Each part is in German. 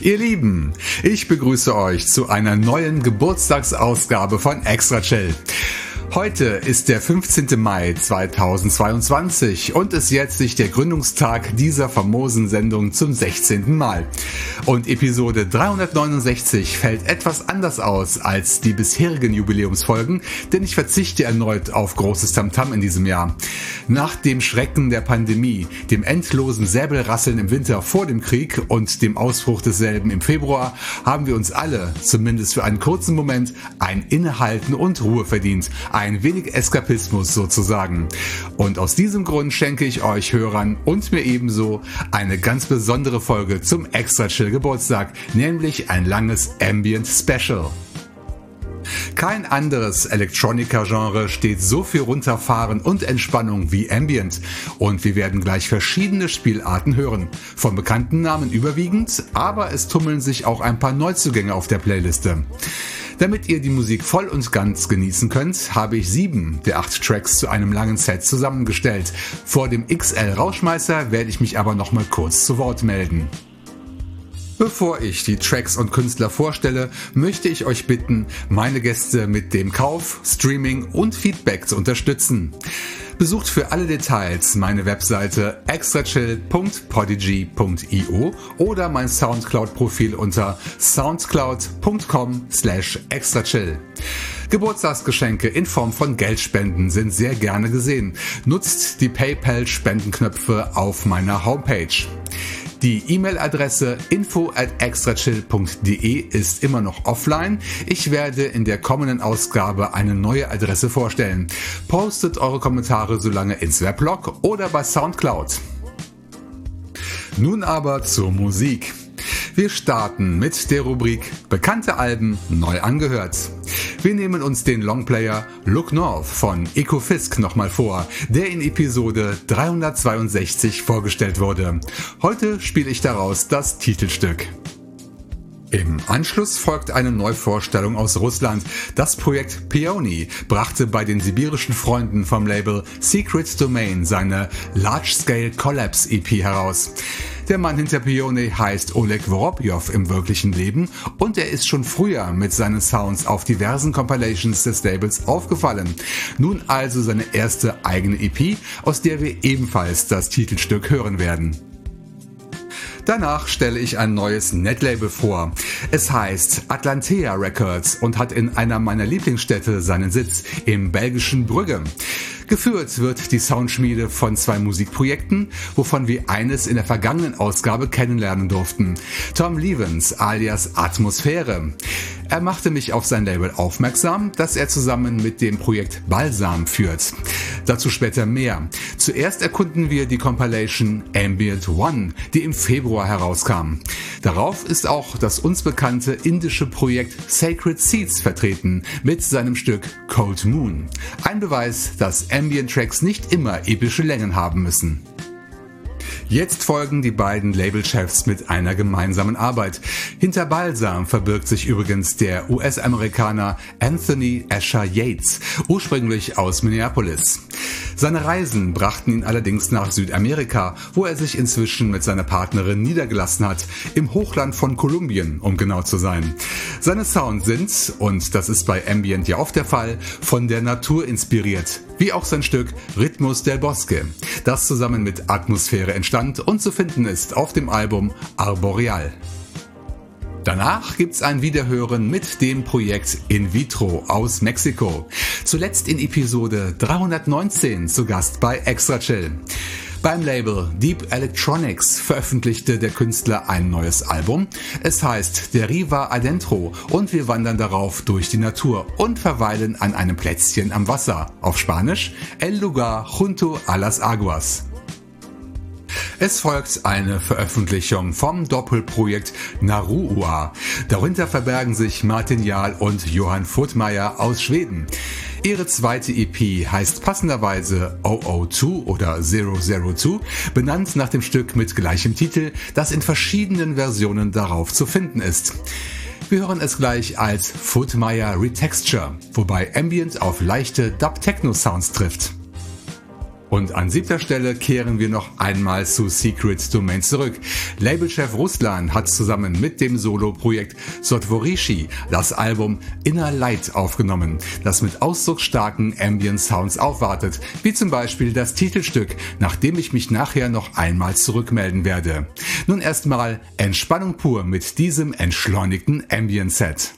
Ihr Lieben, ich begrüße euch zu einer neuen Geburtstagsausgabe von Extra Chill. Heute ist der 15. Mai 2022 und es jährt sich der Gründungstag dieser famosen Sendung zum 16. Mal. Und Episode 369 fällt etwas anders aus als die bisherigen Jubiläumsfolgen, denn ich verzichte erneut auf großes Tamtam in diesem Jahr. Nach dem Schrecken der Pandemie, dem endlosen Säbelrasseln im Winter vor dem Krieg und dem Ausbruch desselben im Februar haben wir uns alle, zumindest für einen kurzen Moment, ein Innehalten und Ruhe verdient ein wenig Eskapismus sozusagen. Und aus diesem Grund schenke ich euch Hörern und mir ebenso eine ganz besondere Folge zum Extra Chill Geburtstag, nämlich ein langes Ambient Special. Kein anderes Electronica-Genre steht so für Runterfahren und Entspannung wie Ambient. Und wir werden gleich verschiedene Spielarten hören. Von bekannten Namen überwiegend, aber es tummeln sich auch ein paar Neuzugänge auf der Playliste. Damit ihr die Musik voll und ganz genießen könnt, habe ich sieben der acht Tracks zu einem langen Set zusammengestellt. Vor dem XL Rauschmeißer werde ich mich aber noch mal kurz zu Wort melden. Bevor ich die Tracks und Künstler vorstelle, möchte ich euch bitten, meine Gäste mit dem Kauf, Streaming und Feedback zu unterstützen. Besucht für alle Details meine Webseite extrachill.podigy.io oder mein Soundcloud-Profil unter soundcloud.com slash extrachill. Geburtstagsgeschenke in Form von Geldspenden sind sehr gerne gesehen. Nutzt die PayPal-Spendenknöpfe auf meiner Homepage. Die E-Mail-Adresse info at extrachill.de ist immer noch offline. Ich werde in der kommenden Ausgabe eine neue Adresse vorstellen. Postet eure Kommentare so lange ins Weblog oder bei Soundcloud. Nun aber zur Musik. Wir starten mit der Rubrik Bekannte Alben neu angehört. Wir nehmen uns den Longplayer Look North von Ecofisk nochmal vor, der in Episode 362 vorgestellt wurde. Heute spiele ich daraus das Titelstück. Im Anschluss folgt eine Neuvorstellung aus Russland. Das Projekt Peony brachte bei den sibirischen Freunden vom Label Secret Domain seine Large Scale Collapse EP heraus. Der Mann hinter Pione heißt Oleg Vorobjov im wirklichen Leben und er ist schon früher mit seinen Sounds auf diversen Compilations des Labels aufgefallen. Nun also seine erste eigene EP, aus der wir ebenfalls das Titelstück hören werden. Danach stelle ich ein neues Netlabel vor. Es heißt Atlantea Records und hat in einer meiner Lieblingsstädte seinen Sitz im belgischen Brügge. Geführt wird die Soundschmiede von zwei Musikprojekten, wovon wir eines in der vergangenen Ausgabe kennenlernen durften. Tom Levens alias Atmosphäre. Er machte mich auf sein Label aufmerksam, das er zusammen mit dem Projekt Balsam führt. Dazu später mehr. Zuerst erkunden wir die Compilation Ambient One, die im Februar herauskam. Darauf ist auch das uns bekannte indische Projekt Sacred Seeds vertreten mit seinem Stück Cold Moon. Ein Beweis, dass Ambient Tracks nicht immer epische Längen haben müssen. Jetzt folgen die beiden Labelchefs mit einer gemeinsamen Arbeit. Hinter Balsam verbirgt sich übrigens der US-Amerikaner Anthony Asher Yates, ursprünglich aus Minneapolis. Seine Reisen brachten ihn allerdings nach Südamerika, wo er sich inzwischen mit seiner Partnerin niedergelassen hat, im Hochland von Kolumbien, um genau zu sein. Seine Sounds sind, und das ist bei Ambient ja oft der Fall, von der Natur inspiriert, wie auch sein Stück Rhythmus del Bosque, das zusammen mit Atmosphäre entstand und zu finden ist auf dem Album Arboreal. Danach gibt's ein Wiederhören mit dem Projekt In Vitro aus Mexiko. Zuletzt in Episode 319 zu Gast bei Extra Chill. Beim Label Deep Electronics veröffentlichte der Künstler ein neues Album. Es heißt Deriva Adentro und wir wandern darauf durch die Natur und verweilen an einem Plätzchen am Wasser. Auf Spanisch El lugar junto a las aguas. Es folgt eine Veröffentlichung vom Doppelprojekt Naruua. Darunter verbergen sich Martin Jahl und Johann Furtmeier aus Schweden. Ihre zweite EP heißt passenderweise 002 oder 002, benannt nach dem Stück mit gleichem Titel, das in verschiedenen Versionen darauf zu finden ist. Wir hören es gleich als Footmeyer Retexture, wobei Ambient auf leichte Dub-Techno-Sounds trifft. Und an siebter Stelle kehren wir noch einmal zu Secret Domain zurück. Labelchef Ruslan hat zusammen mit dem Solo-Projekt Sotvorishi das Album Inner Light aufgenommen, das mit ausdrucksstarken Ambient Sounds aufwartet, wie zum Beispiel das Titelstück, nach dem ich mich nachher noch einmal zurückmelden werde. Nun erstmal Entspannung pur mit diesem entschleunigten Ambient Set.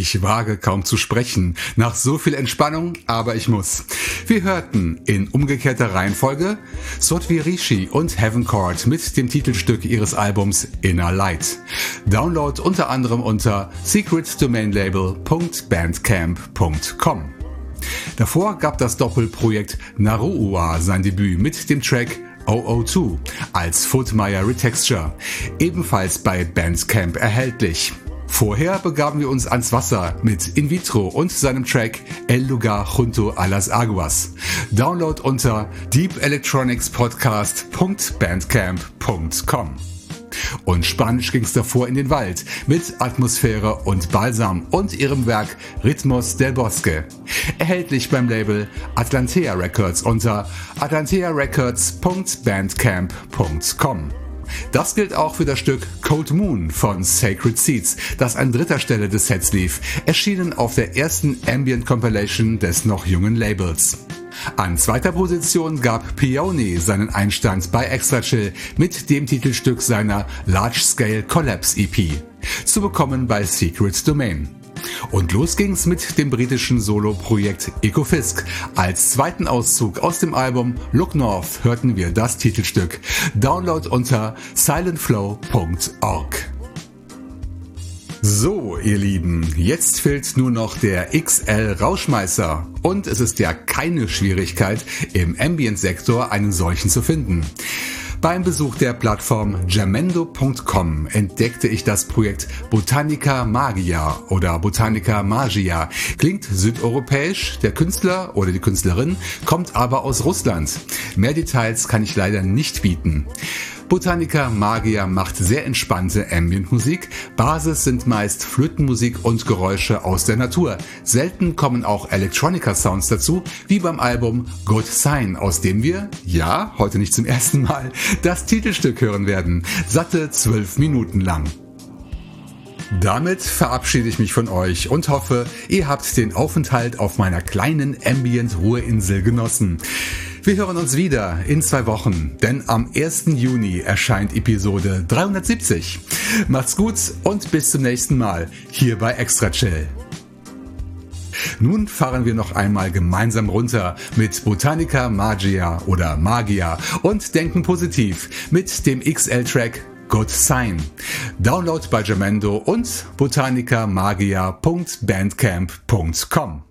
Ich wage kaum zu sprechen, nach so viel Entspannung, aber ich muss. Wir hörten in umgekehrter Reihenfolge Sotvi Rishi und Heaven Court mit dem Titelstück ihres Albums Inner Light. Download unter anderem unter secretdomainlabel.bandcamp.com. Davor gab das Doppelprojekt Naruua sein Debüt mit dem Track 002 als Footmeyer Retexture, ebenfalls bei Bandcamp erhältlich. Vorher begaben wir uns ans Wasser mit In Vitro und seinem Track El Lugar junto a las Aguas. Download unter deepelectronicspodcast.bandcamp.com. Und Spanisch ging's davor in den Wald mit Atmosphäre und Balsam und ihrem Werk Ritmos del Bosque. Erhältlich beim Label Atlantea Records unter atlantearecords.bandcamp.com. Das gilt auch für das Stück Cold Moon von Sacred Seeds, das an dritter Stelle des Sets lief, erschienen auf der ersten Ambient Compilation des noch jungen Labels. An zweiter Position gab Peony seinen Einstand bei Extra Chill mit dem Titelstück seiner Large Scale Collapse EP, zu bekommen bei Secret Domain. Und los ging's mit dem britischen Solo-Projekt Ecofisk. Als zweiten Auszug aus dem Album Look North hörten wir das Titelstück. Download unter silentflow.org. So, ihr Lieben, jetzt fehlt nur noch der XL Rauschmeißer. Und es ist ja keine Schwierigkeit, im Ambient-Sektor einen solchen zu finden. Beim Besuch der Plattform jamendo.com entdeckte ich das Projekt Botanica Magia oder Botanica Magia. Klingt südeuropäisch, der Künstler oder die Künstlerin kommt aber aus Russland. Mehr Details kann ich leider nicht bieten. Botanica Magia macht sehr entspannte Ambient-Musik. Basis sind meist Flötenmusik und Geräusche aus der Natur. Selten kommen auch Electronica-Sounds dazu, wie beim Album Good Sign, aus dem wir, ja, heute nicht zum ersten Mal, das Titelstück hören werden. Satte zwölf Minuten lang. Damit verabschiede ich mich von euch und hoffe, ihr habt den Aufenthalt auf meiner kleinen Ambient-Ruheinsel genossen. Wir hören uns wieder in zwei Wochen, denn am 1. Juni erscheint Episode 370. Macht's gut und bis zum nächsten Mal hier bei Extra Chill. Nun fahren wir noch einmal gemeinsam runter mit Botanica Magia oder Magia und denken positiv mit dem XL-Track Good Sign. Download bei Jamendo und botanicamagia.bandcamp.com.